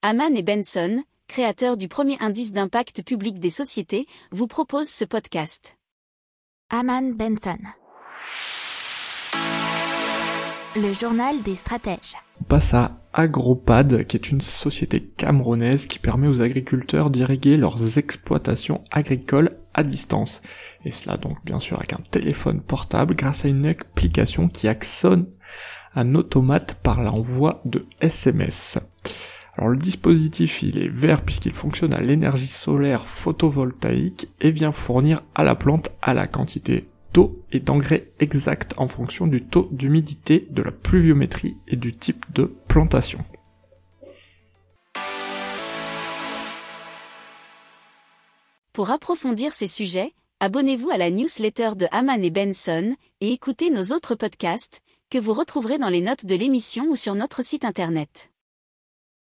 Haman et Benson, créateurs du premier indice d'impact public des sociétés, vous proposent ce podcast. Haman Benson. Le journal des stratèges. On passe à Agropad, qui est une société camerounaise qui permet aux agriculteurs d'irriguer leurs exploitations agricoles à distance. Et cela donc bien sûr avec un téléphone portable grâce à une application qui actionne un automate par l'envoi de SMS. Alors le dispositif il est vert puisqu'il fonctionne à l'énergie solaire photovoltaïque et vient fournir à la plante à la quantité d'eau et d'engrais exact en fonction du taux d'humidité, de la pluviométrie et du type de plantation. Pour approfondir ces sujets, abonnez-vous à la newsletter de Haman et Benson et écoutez nos autres podcasts que vous retrouverez dans les notes de l'émission ou sur notre site internet.